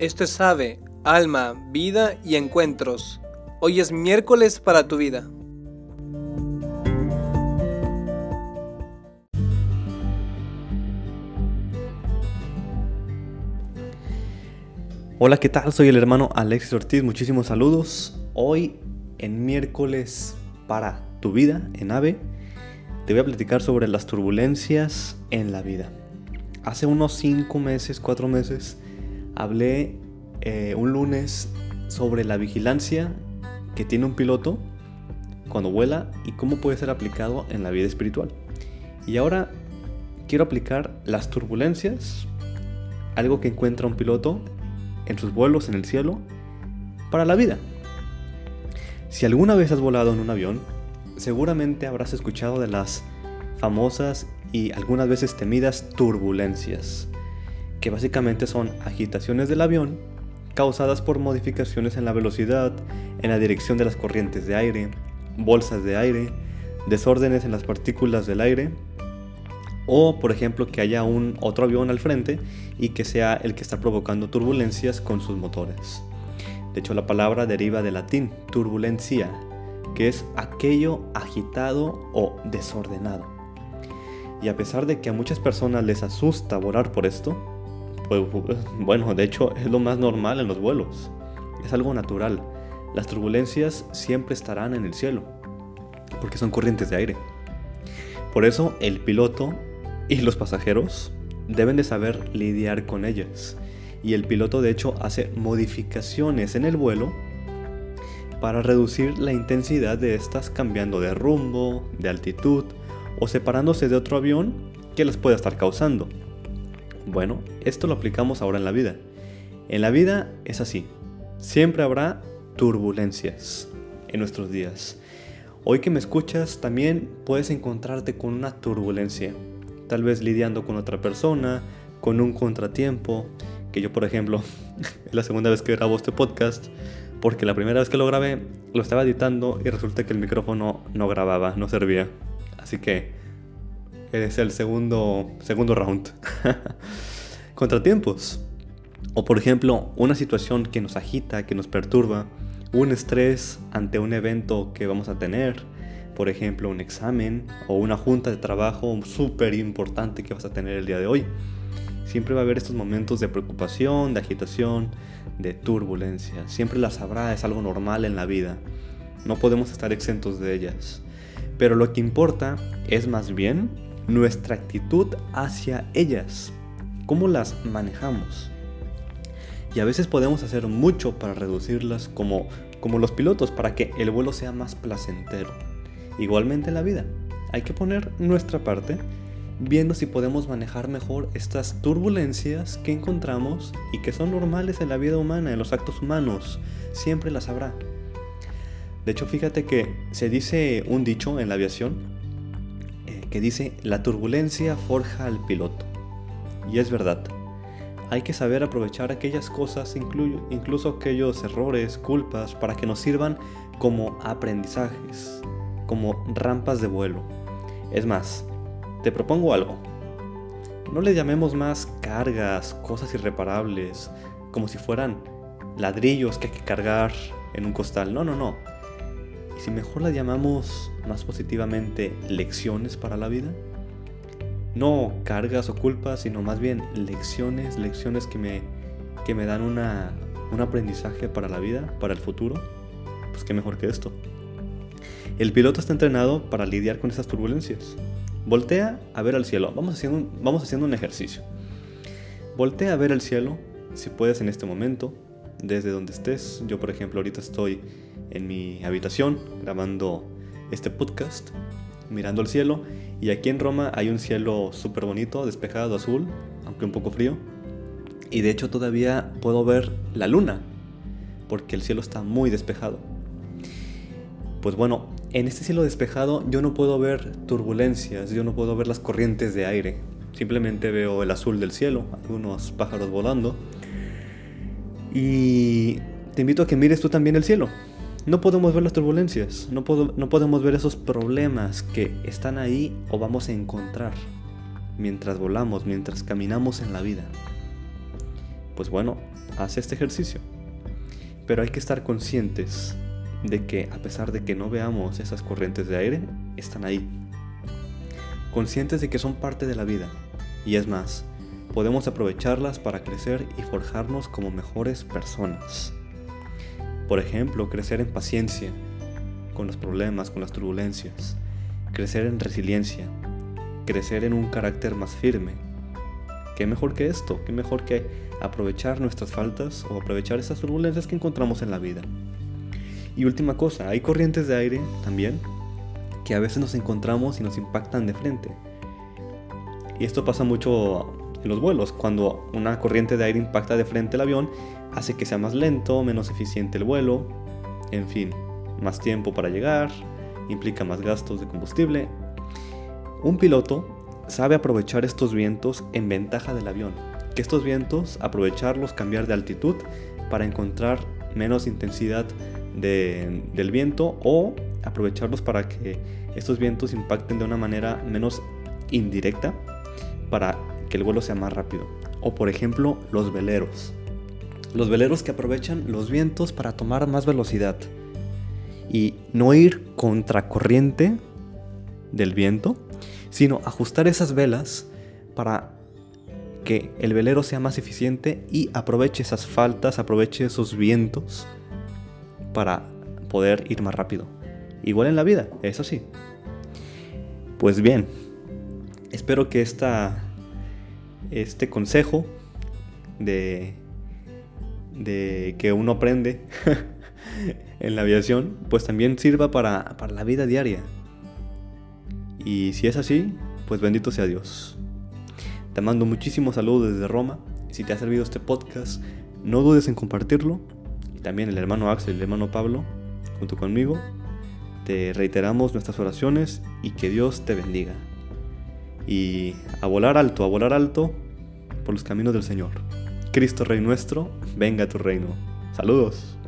Esto es Ave, Alma, Vida y Encuentros. Hoy es miércoles para tu vida. Hola, ¿qué tal? Soy el hermano Alexis Ortiz. Muchísimos saludos. Hoy, en miércoles para tu vida, en AVE, te voy a platicar sobre las turbulencias en la vida. Hace unos 5 meses, 4 meses, hablé eh, un lunes sobre la vigilancia que tiene un piloto cuando vuela y cómo puede ser aplicado en la vida espiritual. Y ahora quiero aplicar las turbulencias, algo que encuentra un piloto en sus vuelos en el cielo, para la vida. Si alguna vez has volado en un avión, seguramente habrás escuchado de las famosas y algunas veces temidas turbulencias, que básicamente son agitaciones del avión causadas por modificaciones en la velocidad, en la dirección de las corrientes de aire, bolsas de aire, desórdenes en las partículas del aire, o por ejemplo que haya un otro avión al frente y que sea el que está provocando turbulencias con sus motores. De hecho la palabra deriva del latín turbulencia, que es aquello agitado o desordenado. Y a pesar de que a muchas personas les asusta volar por esto, pues, bueno, de hecho es lo más normal en los vuelos. Es algo natural. Las turbulencias siempre estarán en el cielo, porque son corrientes de aire. Por eso el piloto y los pasajeros deben de saber lidiar con ellas. Y el piloto de hecho hace modificaciones en el vuelo para reducir la intensidad de estas cambiando de rumbo, de altitud o separándose de otro avión que les pueda estar causando. Bueno, esto lo aplicamos ahora en la vida. En la vida es así. Siempre habrá turbulencias en nuestros días. Hoy que me escuchas también puedes encontrarte con una turbulencia. Tal vez lidiando con otra persona, con un contratiempo. Que yo, por ejemplo, es la segunda vez que grabo este podcast porque la primera vez que lo grabé lo estaba editando y resulta que el micrófono no grababa, no servía. Así que es el segundo, segundo round. Contratiempos. O por ejemplo, una situación que nos agita, que nos perturba, un estrés ante un evento que vamos a tener, por ejemplo, un examen o una junta de trabajo súper importante que vas a tener el día de hoy. Siempre va a haber estos momentos de preocupación, de agitación, de turbulencia. Siempre las habrá, es algo normal en la vida. No podemos estar exentos de ellas. Pero lo que importa es más bien nuestra actitud hacia ellas. ¿Cómo las manejamos? Y a veces podemos hacer mucho para reducirlas como, como los pilotos, para que el vuelo sea más placentero. Igualmente en la vida. Hay que poner nuestra parte viendo si podemos manejar mejor estas turbulencias que encontramos y que son normales en la vida humana, en los actos humanos. Siempre las habrá. De hecho, fíjate que se dice un dicho en la aviación que dice, la turbulencia forja al piloto. Y es verdad. Hay que saber aprovechar aquellas cosas, incluso aquellos errores, culpas, para que nos sirvan como aprendizajes, como rampas de vuelo. Es más, te propongo algo. No le llamemos más cargas, cosas irreparables, como si fueran ladrillos que hay que cargar en un costal. No, no, no. Si mejor las llamamos más positivamente lecciones para la vida. No cargas o culpas, sino más bien lecciones, lecciones que me, que me dan una, un aprendizaje para la vida, para el futuro. Pues qué mejor que esto. El piloto está entrenado para lidiar con esas turbulencias. Voltea a ver al cielo. Vamos haciendo, un, vamos haciendo un ejercicio. Voltea a ver al cielo, si puedes en este momento, desde donde estés. Yo, por ejemplo, ahorita estoy en mi habitación grabando este podcast, mirando al cielo. Y aquí en Roma hay un cielo súper bonito, despejado, azul, aunque un poco frío. Y de hecho todavía puedo ver la luna, porque el cielo está muy despejado. Pues bueno, en este cielo despejado yo no puedo ver turbulencias, yo no puedo ver las corrientes de aire. Simplemente veo el azul del cielo, algunos pájaros volando. Y te invito a que mires tú también el cielo. No podemos ver las turbulencias, no, podemos ver esos problemas que están ahí o vamos a encontrar mientras volamos, mientras caminamos en la vida. pues bueno, haz este ejercicio. Pero hay que estar conscientes de que a pesar de que no veamos esas corrientes de aire, están ahí. Conscientes de que son parte de la vida. Y es más, podemos aprovecharlas para crecer y forjarnos como mejores personas. Por ejemplo, crecer en paciencia con los problemas, con las turbulencias, crecer en resiliencia, crecer en un carácter más firme. ¿Qué mejor que esto? ¿Qué mejor que aprovechar nuestras faltas o aprovechar esas turbulencias que encontramos en la vida? Y última cosa, hay corrientes de aire también que a veces nos encontramos y nos impactan de frente. Y esto pasa mucho en los vuelos. Cuando una corriente de aire impacta de frente el avión, hace que sea más lento, menos eficiente el vuelo, en fin, más tiempo para llegar, implica más gastos de combustible. Un piloto sabe aprovechar estos vientos en ventaja del avión, que estos vientos aprovecharlos, cambiar de altitud para encontrar menos intensidad del viento o aprovecharlos para que estos vientos impacten de una manera menos indirecta para que el vuelo sea más rápido. O por ejemplo los veleros. Los veleros que aprovechan los vientos para tomar más velocidad y no ir contracorriente del viento, sino ajustar esas velas para que el velero sea más eficiente y aproveche esas faltas, aproveche esos vientos para poder ir más rápido. Igual en la vida, eso sí. Pues bien, espero que esta, este consejo de, de que uno aprende en la aviación, pues también sirva para, para la vida diaria. Y si es así, pues bendito sea Dios. Te mando muchísimos saludos desde Roma. Si te ha servido este podcast, no dudes en compartirlo. Y también el hermano Axel y el hermano Pablo, junto conmigo, te reiteramos nuestras oraciones y que Dios te bendiga. Y a volar alto, a volar alto por los caminos del Señor. Cristo Rey nuestro, venga a tu reino. Saludos.